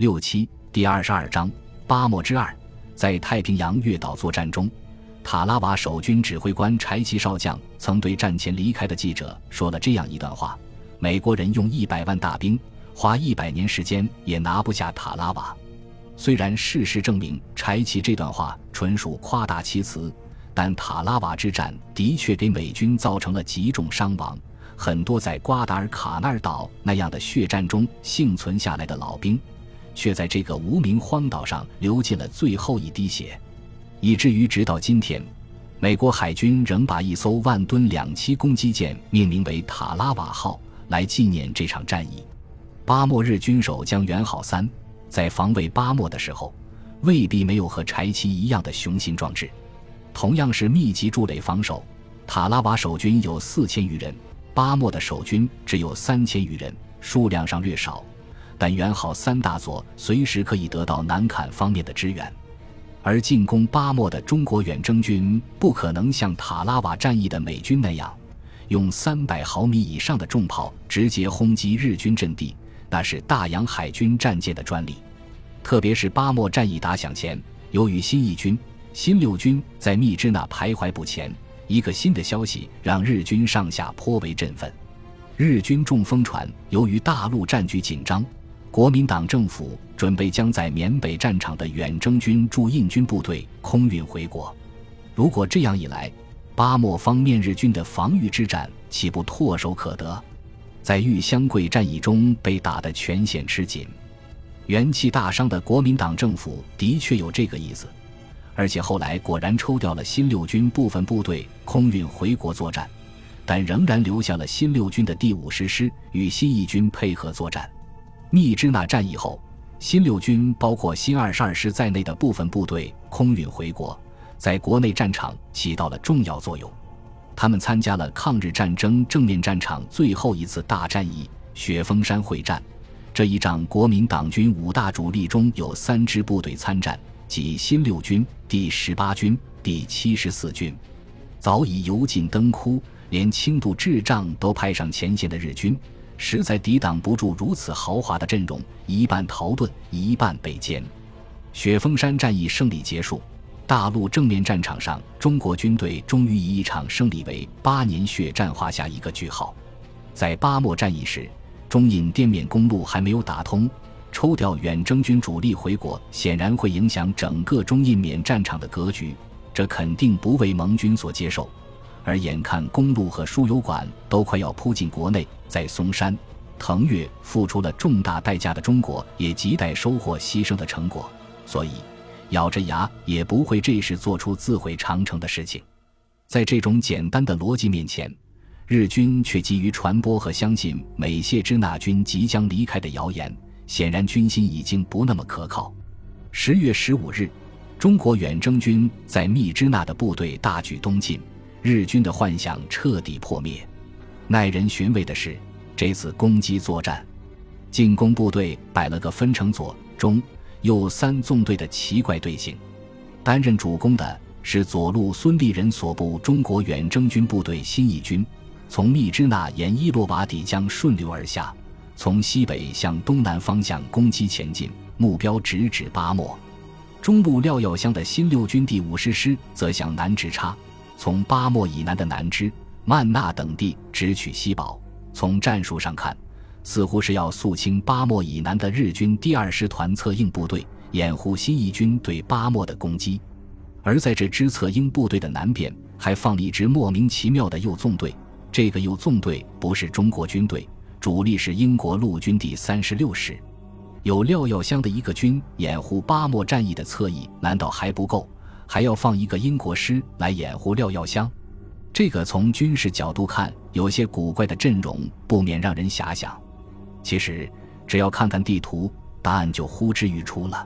六七第二十二章巴莫之二，在太平洋月岛作战中，塔拉瓦守军指挥官柴奇少将曾对战前离开的记者说了这样一段话：美国人用一百万大兵，花一百年时间也拿不下塔拉瓦。虽然事实证明柴奇这段话纯属夸大其词，但塔拉瓦之战的确给美军造成了极重伤亡。很多在瓜达尔卡纳尔岛那样的血战中幸存下来的老兵，却在这个无名荒岛上流尽了最后一滴血，以至于直到今天，美国海军仍把一艘万吨两栖攻击舰命名为“塔拉瓦号”来纪念这场战役。巴莫日军守将元好三在防卫巴莫的时候，未必没有和柴崎一样的雄心壮志。同样是密集筑垒防守，塔拉瓦守军有四千余人。巴莫的守军只有三千余人，数量上略少，但元好三大佐随时可以得到南坎方面的支援。而进攻巴莫的中国远征军不可能像塔拉瓦战役的美军那样，用三百毫米以上的重炮直接轰击日军阵地，那是大洋海军战舰的专利。特别是巴莫战役打响前，由于新一军、新六军在密支那徘徊不前。一个新的消息让日军上下颇为振奋。日军中风船，由于大陆战局紧张，国民党政府准备将在缅北战场的远征军驻印军部队空运回国。如果这样一来，巴莫方面日军的防御之战岂不唾手可得？在玉香桂战役中被打得全线吃紧，元气大伤的国民党政府的确有这个意思。而且后来果然抽调了新六军部分部队空运回国作战，但仍然留下了新六军的第五十师与新一军配合作战。密支那战役后，新六军包括新二十二师在内的部分部队空运回国，在国内战场起到了重要作用。他们参加了抗日战争正面战场最后一次大战役——雪峰山会战。这一仗，国民党军五大主力中有三支部队参战。即新六军、第十八军、第七十四军，早已油尽灯枯，连轻度智障都派上前线的日军，实在抵挡不住如此豪华的阵容，一半逃遁，一半被歼。雪峰山战役胜利结束，大陆正面战场上，中国军队终于以一场胜利为八年血战画下一个句号。在巴莫战役时，中印滇缅公路还没有打通。抽调远征军主力回国，显然会影响整个中印缅战场的格局，这肯定不为盟军所接受。而眼看公路和输油管都快要扑进国内，在松山、腾越付出了重大代价的中国，也亟待收获牺牲的成果，所以咬着牙也不会这时做出自毁长城的事情。在这种简单的逻辑面前，日军却急于传播和相信美谢支那军即将离开的谣言。显然军心已经不那么可靠。十月十五日，中国远征军在密支那的部队大举东进，日军的幻想彻底破灭。耐人寻味的是，这次攻击作战，进攻部队摆了个分成左、中、右三纵队的奇怪队形。担任主攻的是左路孙立人所部中国远征军部队新一军，从密支那沿伊洛瓦底江顺流而下。从西北向东南方向攻击前进，目标直指巴莫。中路廖耀湘的新六军第五十师则向南直插，从巴莫以南的南支、曼纳等地直取西堡。从战术上看，似乎是要肃清巴莫以南的日军第二师团策应部队，掩护新一军对巴莫的攻击。而在这支策应部队的南边，还放了一支莫名其妙的右纵队。这个右纵队不是中国军队。主力是英国陆军第三十六师，有廖耀湘的一个军掩护巴莫战役的侧翼，难道还不够？还要放一个英国师来掩护廖耀湘？这个从军事角度看有些古怪的阵容，不免让人遐想。其实，只要看看地图，答案就呼之欲出了。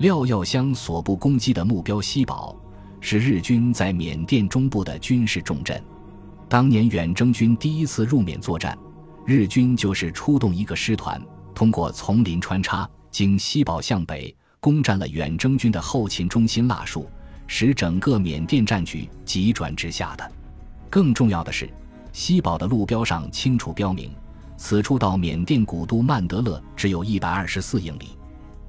廖耀湘所部攻击的目标西堡，是日军在缅甸中部的军事重镇。当年远征军第一次入缅作战。日军就是出动一个师团，通过丛林穿插，经西堡向北，攻占了远征军的后勤中心腊戍，使整个缅甸战局急转直下的。更重要的是，西堡的路标上清楚标明，此处到缅甸古都曼德勒只有一百二十四英里。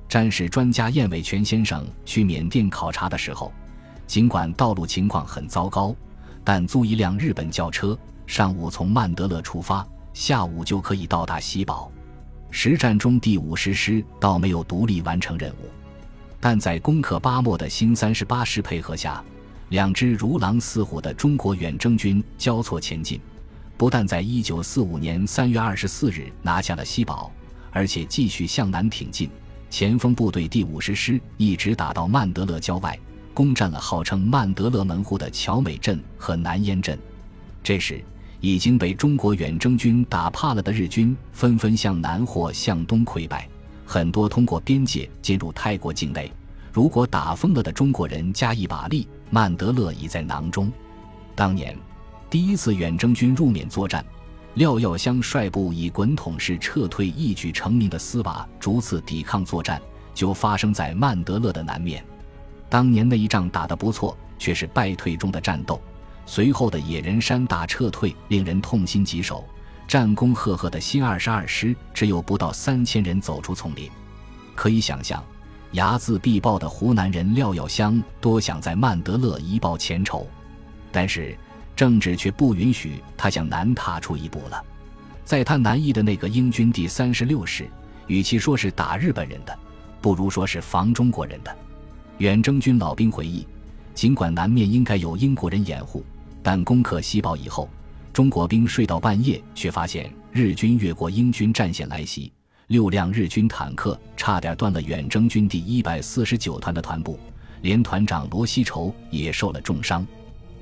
战事专家燕伟全先生去缅甸考察的时候，尽管道路情况很糟糕，但租一辆日本轿车，上午从曼德勒出发，下午就可以到达西堡。实战中，第五十师倒没有独立完成任务，但在攻克巴莫的新三十八师配合下，两支如狼似虎的中国远征军交错前进，不但在一九四五年三月二十四日拿下了西堡，而且继续向南挺进。前锋部队第五十师一直打到曼德勒郊外，攻占了号称曼德勒门户的乔美镇和南烟镇。这时，已经被中国远征军打怕了的日军纷纷向南或向东溃败，很多通过边界进入泰国境内。如果打疯了的中国人加一把力，曼德勒已在囊中。当年，第一次远征军入缅作战。廖耀湘率部以滚筒式撤退一举成名的斯瓦逐次抵抗作战，就发生在曼德勒的南面。当年那一仗打得不错，却是败退中的战斗。随后的野人山大撤退令人痛心疾首，战功赫赫的新二十二师只有不到三千人走出丛林。可以想象，睚眦必报的湖南人廖耀湘多想在曼德勒一报前仇，但是。政治却不允许他向南踏出一步了。在他南翼的那个英军第三十六师，与其说是打日本人的，不如说是防中国人的。远征军老兵回忆，尽管南面应该有英国人掩护，但攻克西堡以后，中国兵睡到半夜，却发现日军越过英军战线来袭，六辆日军坦克差点断了远征军第一百四十九团的团部，连团长罗锡仇也受了重伤。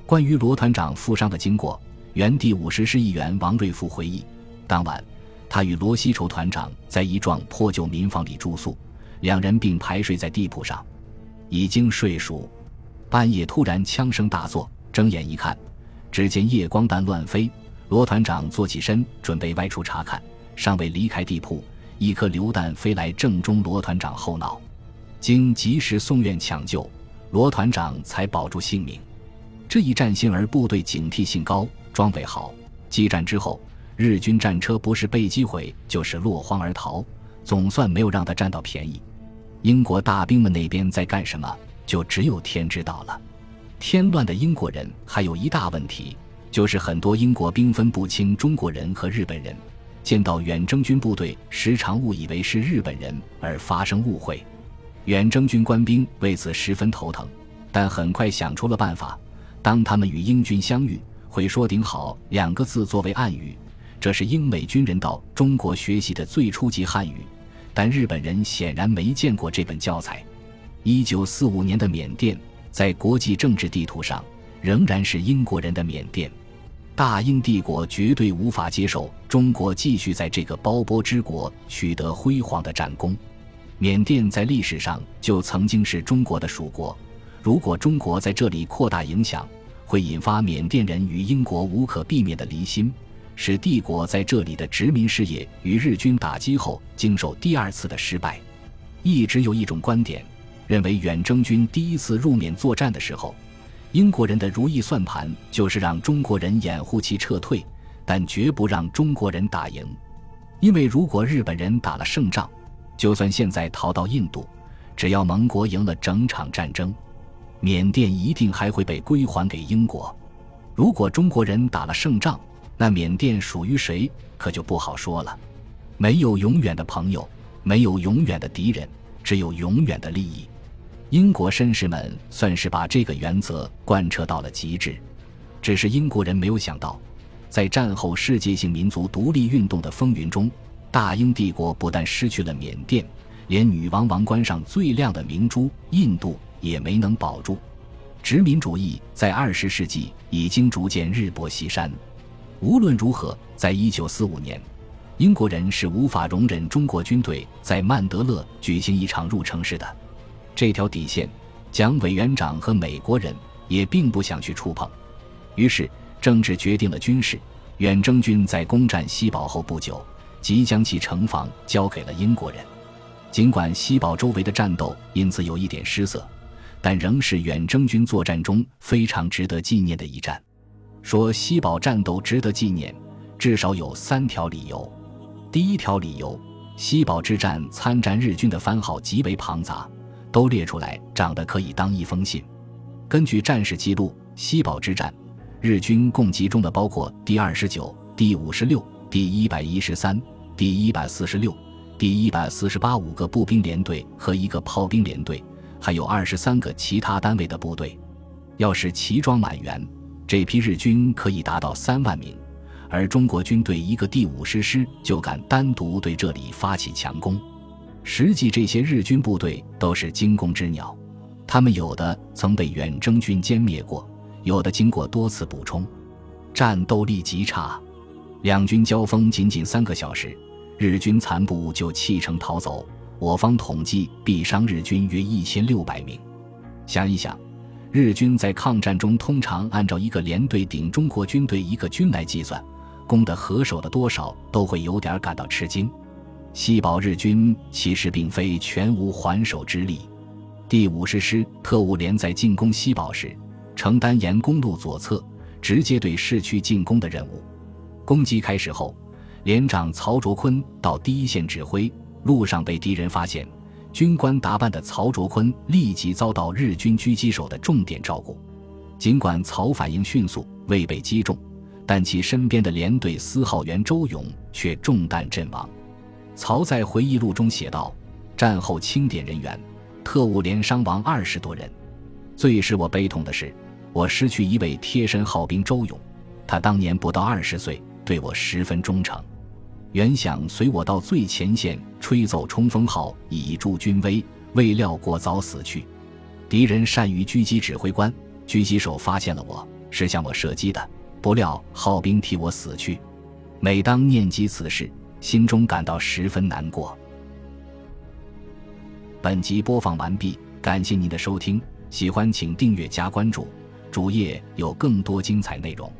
关于罗团长负伤的经过，原第五十师一员王瑞福回忆，当晚他与罗锡仇团长在一幢破旧民房里住宿，两人并排睡在地铺上，已经睡熟。半夜突然枪声大作，睁眼一看，只见夜光弹乱飞。罗团长坐起身准备外出查看，尚未离开地铺，一颗榴弹飞来正中罗团长后脑，经及时送院抢救，罗团长才保住性命。这一战幸而部队警惕性高，装备好。激战之后，日军战车不是被击毁，就是落荒而逃，总算没有让他占到便宜。英国大兵们那边在干什么，就只有天知道了。添乱的英国人还有一大问题，就是很多英国兵分不清中国人和日本人，见到远征军部队时常误以为是日本人而发生误会。远征军官兵为此十分头疼，但很快想出了办法。当他们与英军相遇，会说“顶好”两个字作为暗语，这是英美军人到中国学习的最初级汉语。但日本人显然没见过这本教材。一九四五年的缅甸，在国际政治地图上仍然是英国人的缅甸。大英帝国绝对无法接受中国继续在这个包波之国取得辉煌的战功。缅甸在历史上就曾经是中国的属国。如果中国在这里扩大影响，会引发缅甸人与英国无可避免的离心，使帝国在这里的殖民事业与日军打击后经受第二次的失败。一直有一种观点，认为远征军第一次入缅作战的时候，英国人的如意算盘就是让中国人掩护其撤退，但绝不让中国人打赢。因为如果日本人打了胜仗，就算现在逃到印度，只要盟国赢了整场战争。缅甸一定还会被归还给英国。如果中国人打了胜仗，那缅甸属于谁可就不好说了。没有永远的朋友，没有永远的敌人，只有永远的利益。英国绅士们算是把这个原则贯彻到了极致。只是英国人没有想到，在战后世界性民族独立运动的风云中，大英帝国不但失去了缅甸，连女王王冠上最亮的明珠——印度。也没能保住，殖民主义在二十世纪已经逐渐日薄西山。无论如何，在一九四五年，英国人是无法容忍中国军队在曼德勒举行一场入城式的。这条底线，蒋委员长和美国人也并不想去触碰。于是，政治决定了军事。远征军在攻占西堡后不久，即将其城防交给了英国人。尽管西堡周围的战斗因此有一点失色。但仍是远征军作战中非常值得纪念的一战。说西堡战斗值得纪念，至少有三条理由。第一条理由，西堡之战参战日军的番号极为庞杂，都列出来，长得可以当一封信。根据战史记录，西堡之战，日军共集中的包括第二十九、第五十六、第一百一十三、第一百四十六、第一百四十八五个步兵连队和一个炮兵连队，还有二十三个其他单位的部队。要是齐装满员，这批日军可以达到三万名。而中国军队一个第五十师就敢单独对这里发起强攻，实际这些日军部队都是惊弓之鸟，他们有的曾被远征军歼灭过，有的经过多次补充，战斗力极差。两军交锋仅仅三个小时，日军残部就弃城逃走，我方统计毙伤日军约一千六百名。想一想，日军在抗战中通常按照一个连队顶中国军队一个军来计算。攻的合手的多少都会有点感到吃惊。西堡日军其实并非全无还手之力。第五十师特务连在进攻西堡时，承担沿公路左侧直接对市区进攻的任务。攻击开始后，连长曹卓坤到第一线指挥，路上被敌人发现，军官打扮的曹卓坤立即遭到日军狙击手的重点照顾。尽管曹反应迅速，未被击中。但其身边的连队司号员周勇却中弹阵亡。曹在回忆录中写道：“战后清点人员，特务连伤亡二十多人。最使我悲痛的是，我失去一位贴身号兵周勇。他当年不到二十岁，对我十分忠诚，原想随我到最前线吹奏冲锋号以助军威，未料过早死去。敌人善于狙击指挥官，狙击手发现了我是向我射击的。”不料号兵替我死去，每当念及此事，心中感到十分难过。本集播放完毕，感谢您的收听，喜欢请订阅加关注，主页有更多精彩内容。